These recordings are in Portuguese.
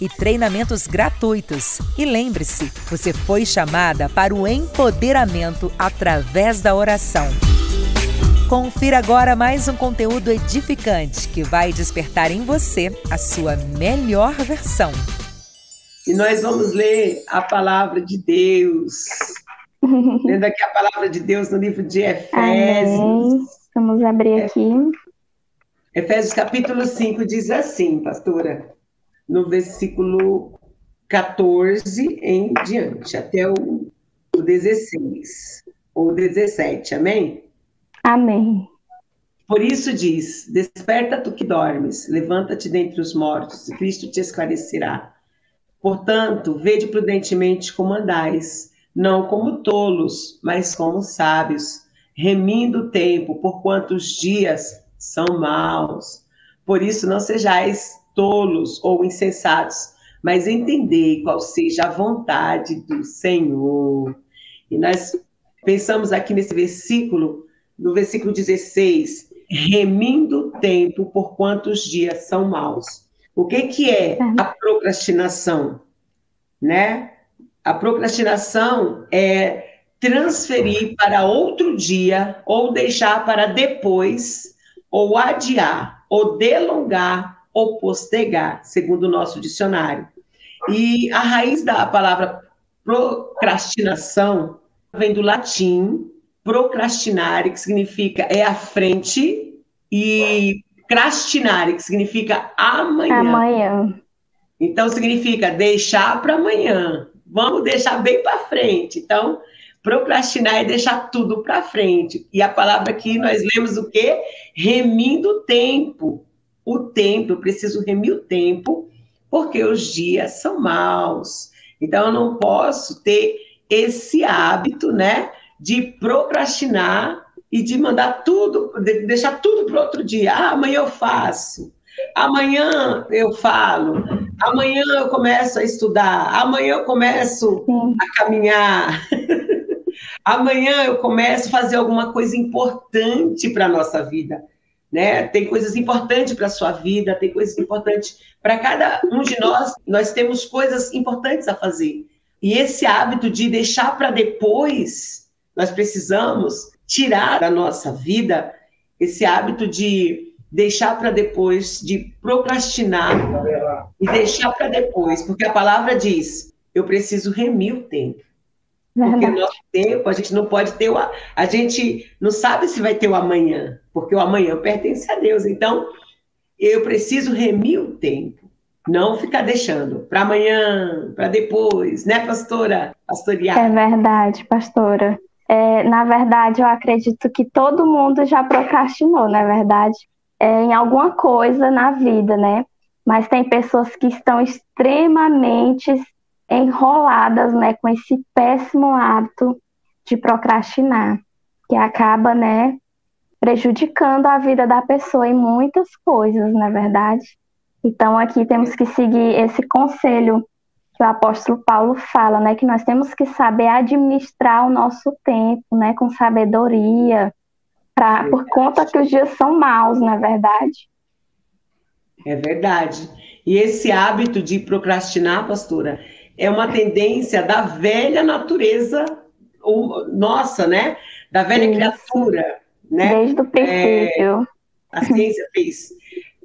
e treinamentos gratuitos. E lembre-se, você foi chamada para o empoderamento através da oração. Confira agora mais um conteúdo edificante que vai despertar em você a sua melhor versão. E nós vamos ler a palavra de Deus. Lendo aqui a palavra de Deus no livro de Efésios. Amém. Vamos abrir aqui. Efésios capítulo 5 diz assim, pastora no versículo 14 em diante, até o, o 16 ou 17, amém? Amém. Por isso diz: Desperta tu que dormes, levanta-te dentre os mortos, e Cristo te esclarecerá. Portanto, vede prudentemente como andais, não como tolos, mas como sábios, remindo o tempo, porquanto os dias são maus. Por isso não sejais tolos ou insensatos, mas entender qual seja a vontade do Senhor. E nós pensamos aqui nesse versículo, no versículo 16, remindo o tempo por quantos dias são maus. O que que é a procrastinação? Né? A procrastinação é transferir para outro dia ou deixar para depois ou adiar ou delongar ou postergar, segundo o nosso dicionário. E a raiz da palavra procrastinação vem do latim procrastinare, que significa é à frente, e crastinare, que significa amanhã. Amanhã. Então significa deixar para amanhã. Vamos deixar bem para frente. Então, procrastinar é deixar tudo para frente. E a palavra aqui nós lemos o quê? Remindo o tempo o tempo, eu preciso remir o tempo, porque os dias são maus. Então, eu não posso ter esse hábito, né, de procrastinar e de mandar tudo, de deixar tudo para outro dia. Ah, amanhã eu faço. Amanhã eu falo. Amanhã eu começo a estudar. Amanhã eu começo a caminhar. amanhã eu começo a fazer alguma coisa importante para a nossa vida né? Tem coisas importantes para a sua vida, tem coisas importantes para cada um de nós. Nós temos coisas importantes a fazer. E esse hábito de deixar para depois, nós precisamos tirar da nossa vida esse hábito de deixar para depois, de procrastinar e deixar para depois, porque a palavra diz: eu preciso remir o tempo. Porque o nosso tempo, a gente não pode ter o. A gente não sabe se vai ter o amanhã, porque o amanhã pertence a Deus. Então, eu preciso remir o tempo, não ficar deixando para amanhã, para depois, né, pastora? Pastorear. É verdade, pastora. É, na verdade, eu acredito que todo mundo já procrastinou, na é verdade, é, em alguma coisa na vida, né? Mas tem pessoas que estão extremamente enroladas, né, com esse péssimo hábito de procrastinar, que acaba, né, prejudicando a vida da pessoa em muitas coisas, na é verdade. Então aqui temos que seguir esse conselho que o apóstolo Paulo fala, né, que nós temos que saber administrar o nosso tempo, né, com sabedoria, pra, por conta que os dias são maus, na é verdade. É verdade. E esse hábito de procrastinar, pastora, é uma tendência da velha natureza nossa, né? Da velha Isso. criatura, né? Desde o princípio. É, a ciência fez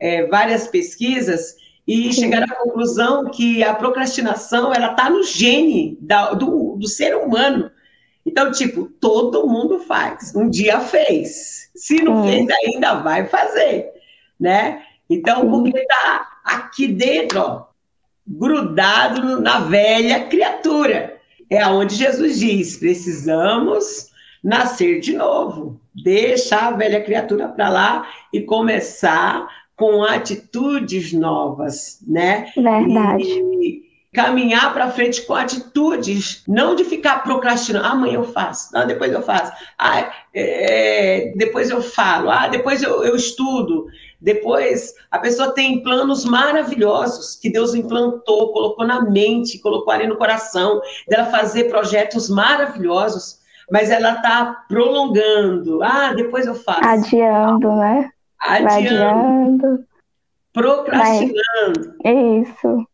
é, várias pesquisas e chegaram à conclusão que a procrastinação ela está no gene da, do, do ser humano. Então, tipo, todo mundo faz. Um dia fez. Se não fez ainda, vai fazer, né? Então, porque está aqui dentro, ó, grudado na velha criatura. É aonde Jesus diz: precisamos nascer de novo, deixar a velha criatura para lá e começar com atitudes novas, né? Verdade. E caminhar para frente com atitudes, não de ficar procrastinando. Ah, amanhã eu faço, ah, depois eu faço, ah, é, depois eu falo, ah, depois eu, eu estudo. Depois, a pessoa tem planos maravilhosos que Deus implantou, colocou na mente, colocou ali no coração, dela fazer projetos maravilhosos, mas ela está prolongando. Ah, depois eu faço. Adiando, né? Adiando. Adiando. Procrastinando. Mas, isso.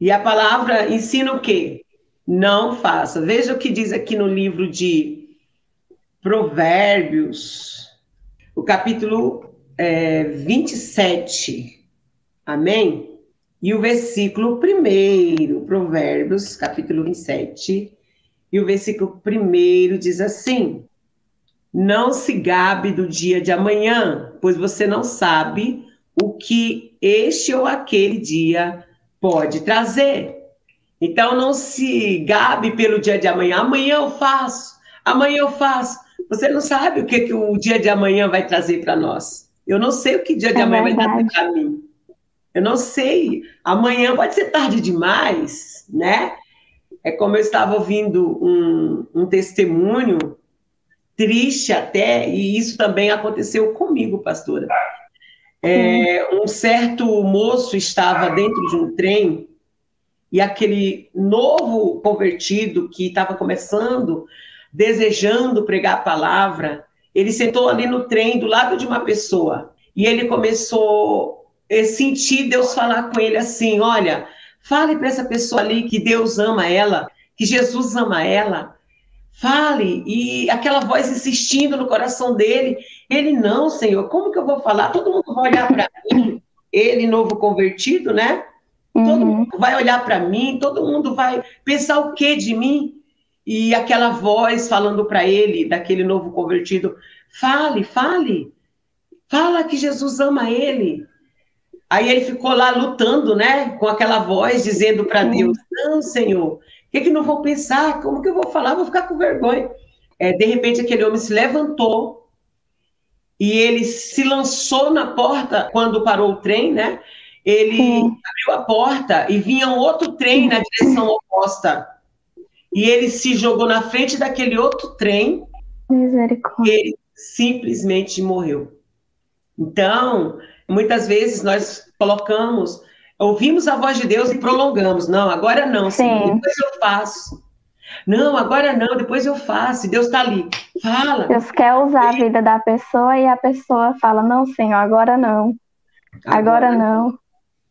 E a palavra ensina o quê? Não faça. Veja o que diz aqui no livro de Provérbios, o capítulo é, 27. Amém? E o versículo primeiro, Provérbios, capítulo 27, e o versículo primeiro diz assim: Não se gabe do dia de amanhã, pois você não sabe o que este ou aquele dia Pode trazer. Então não se gabe pelo dia de amanhã. Amanhã eu faço, amanhã eu faço. Você não sabe o que, que o dia de amanhã vai trazer para nós. Eu não sei o que o dia de é amanhã verdade. vai trazer para mim. Eu não sei. Amanhã pode ser tarde demais, né? É como eu estava ouvindo um, um testemunho triste até, e isso também aconteceu comigo, pastora. É, um certo moço estava dentro de um trem e aquele novo convertido que estava começando, desejando pregar a palavra, ele sentou ali no trem do lado de uma pessoa e ele começou a sentir Deus falar com ele assim: Olha, fale para essa pessoa ali que Deus ama ela, que Jesus ama ela. Fale, e aquela voz insistindo no coração dele, ele, não, Senhor, como que eu vou falar? Todo mundo vai olhar para mim, ele novo convertido, né? Todo uhum. mundo vai olhar para mim, todo mundo vai pensar o que de mim? E aquela voz falando para ele, daquele novo convertido, fale, fale, fala que Jesus ama ele. Aí ele ficou lá lutando, né, com aquela voz dizendo para Deus: Não, Senhor, o que, que não vou pensar? Como que eu vou falar? Vou ficar com vergonha. É, de repente, aquele homem se levantou, e ele se lançou na porta quando parou o trem, né? Ele Sim. abriu a porta e vinha um outro trem na direção oposta. E ele se jogou na frente daquele outro trem. Misericórdia. E ele simplesmente morreu. Então, muitas vezes nós colocamos, ouvimos a voz de Deus e prolongamos. Não, agora não, Senhor, depois eu faço. Não, agora não, depois eu faço. Deus está ali. Fala. Deus quer usar a vida da pessoa e a pessoa fala: Não, Senhor, agora não. Agora, agora não.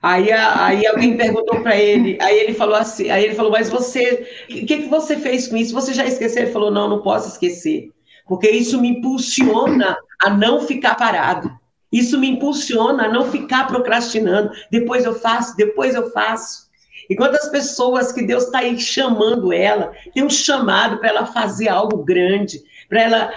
Aí, aí alguém perguntou para ele, aí ele falou assim, aí ele falou, mas você, o que, que você fez com isso? Você já esqueceu? Ele falou, não, não posso esquecer, porque isso me impulsiona a não ficar parado. Isso me impulsiona a não ficar procrastinando. Depois eu faço, depois eu faço. E quantas pessoas que Deus está aí chamando ela, tem um chamado para ela fazer algo grande, para ela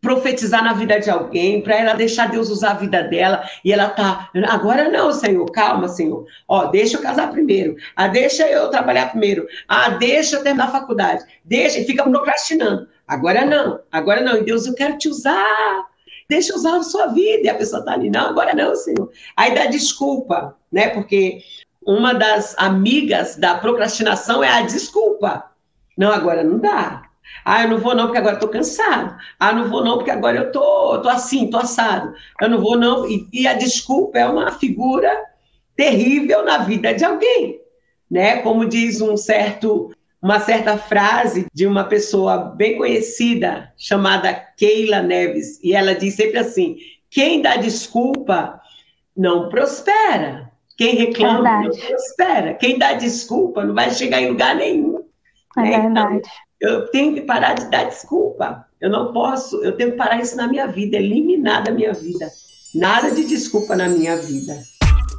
profetizar na vida de alguém, para ela deixar Deus usar a vida dela, e ela tá, agora não, Senhor, calma, Senhor. Ó, deixa eu casar primeiro. Ah, deixa eu trabalhar primeiro. Ah, deixa eu terminar a faculdade. Deixa, e fica procrastinando. Agora não, agora não. E Deus, eu quero te usar. Deixa usar a sua vida. E a pessoa tá ali, não, agora não, Senhor. Aí dá desculpa, né? Porque uma das amigas da procrastinação é a desculpa. Não, agora não dá. Ah, eu não vou não porque agora estou cansado. Ah, não vou não porque agora eu tô, tô assim, tô assado. Eu não vou não. E, e, a desculpa é uma figura terrível na vida de alguém, né? Como diz um certo, uma certa frase de uma pessoa bem conhecida chamada Keila Neves, e ela diz sempre assim: quem dá desculpa não prospera. Quem reclama não prospera. Quem dá desculpa não vai chegar em lugar nenhum. É né? verdade. Então, eu tenho que parar de dar desculpa. Eu não posso, eu tenho que parar isso na minha vida, eliminar da minha vida. Nada de desculpa na minha vida.